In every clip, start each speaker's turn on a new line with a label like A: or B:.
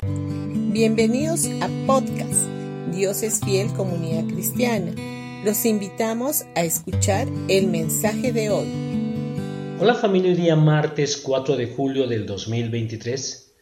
A: Bienvenidos a podcast Dios es fiel comunidad cristiana. Los invitamos a escuchar el mensaje de hoy.
B: Hola familia, hoy día martes 4 de julio del 2023.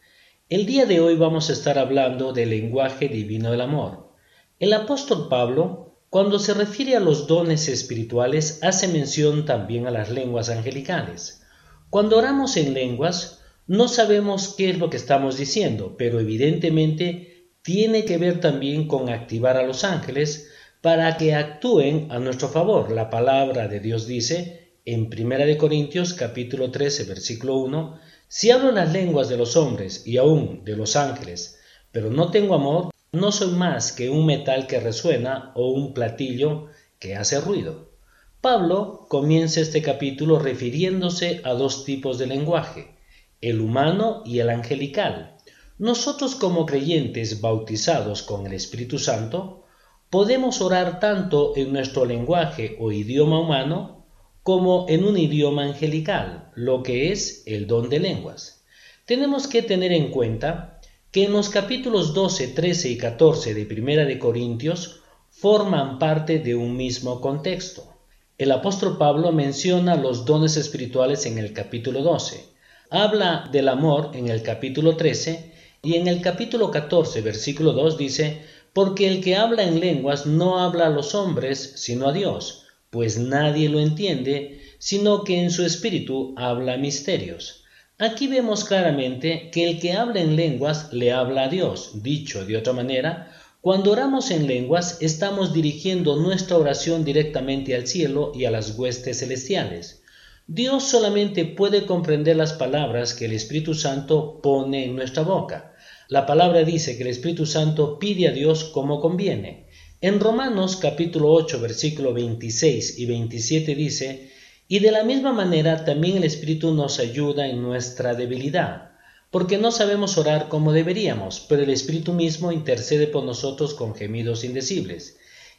B: El día de hoy vamos a estar hablando del lenguaje divino del amor. El apóstol Pablo, cuando se refiere a los dones espirituales, hace mención también a las lenguas angelicales. Cuando oramos en lenguas, no sabemos qué es lo que estamos diciendo, pero evidentemente tiene que ver también con activar a los ángeles para que actúen a nuestro favor. La palabra de Dios dice en 1 Corintios capítulo 13 versículo 1, si hablo las lenguas de los hombres y aún de los ángeles, pero no tengo amor, no soy más que un metal que resuena o un platillo que hace ruido. Pablo comienza este capítulo refiriéndose a dos tipos de lenguaje, el humano y el angelical. Nosotros como creyentes bautizados con el Espíritu Santo, podemos orar tanto en nuestro lenguaje o idioma humano como en un idioma angelical, lo que es el don de lenguas. Tenemos que tener en cuenta que en los capítulos 12, 13 y 14 de Primera de Corintios forman parte de un mismo contexto. El apóstol Pablo menciona los dones espirituales en el capítulo 12, habla del amor en el capítulo 13 y en el capítulo 14, versículo 2 dice, porque el que habla en lenguas no habla a los hombres, sino a Dios, pues nadie lo entiende, sino que en su espíritu habla misterios. Aquí vemos claramente que el que habla en lenguas le habla a Dios. Dicho de otra manera, cuando oramos en lenguas estamos dirigiendo nuestra oración directamente al cielo y a las huestes celestiales. Dios solamente puede comprender las palabras que el Espíritu Santo pone en nuestra boca. La palabra dice que el Espíritu Santo pide a Dios como conviene. En Romanos capítulo 8 versículo 26 y 27 dice, y de la misma manera también el Espíritu nos ayuda en nuestra debilidad, porque no sabemos orar como deberíamos, pero el Espíritu mismo intercede por nosotros con gemidos indecibles.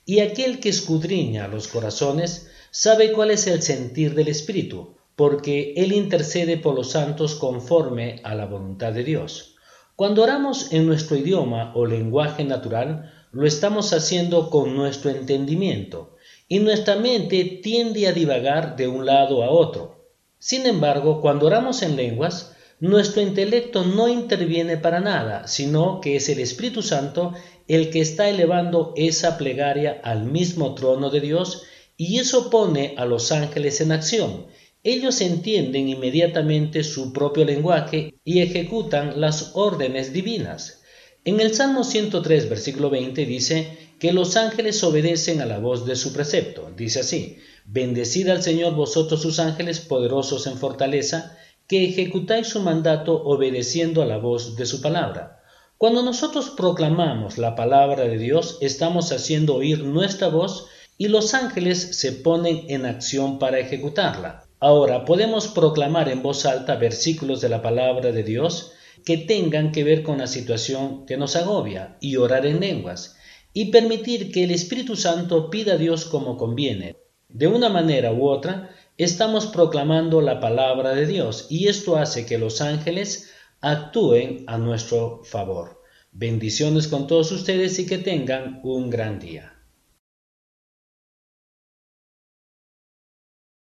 B: Y aquel que escudriña los corazones sabe cuál es el sentir del Espíritu, porque Él intercede por los santos conforme a la voluntad de Dios. Cuando oramos en nuestro idioma o lenguaje natural, lo estamos haciendo con nuestro entendimiento, y nuestra mente tiende a divagar de un lado a otro. Sin embargo, cuando oramos en lenguas, nuestro intelecto no interviene para nada, sino que es el Espíritu Santo el que está elevando esa plegaria al mismo trono de Dios y eso pone a los ángeles en acción. Ellos entienden inmediatamente su propio lenguaje y ejecutan las órdenes divinas. En el Salmo 103, versículo 20 dice que los ángeles obedecen a la voz de su precepto. Dice así, Bendecid al Señor vosotros sus ángeles poderosos en fortaleza, que ejecutáis su mandato obedeciendo a la voz de su palabra. Cuando nosotros proclamamos la palabra de Dios, estamos haciendo oír nuestra voz y los ángeles se ponen en acción para ejecutarla. Ahora podemos proclamar en voz alta versículos de la palabra de Dios que tengan que ver con la situación que nos agobia y orar en lenguas y permitir que el Espíritu Santo pida a Dios como conviene. De una manera u otra, estamos proclamando la palabra de Dios y esto hace que los ángeles actúen a nuestro favor. Bendiciones con todos ustedes y que tengan un gran día.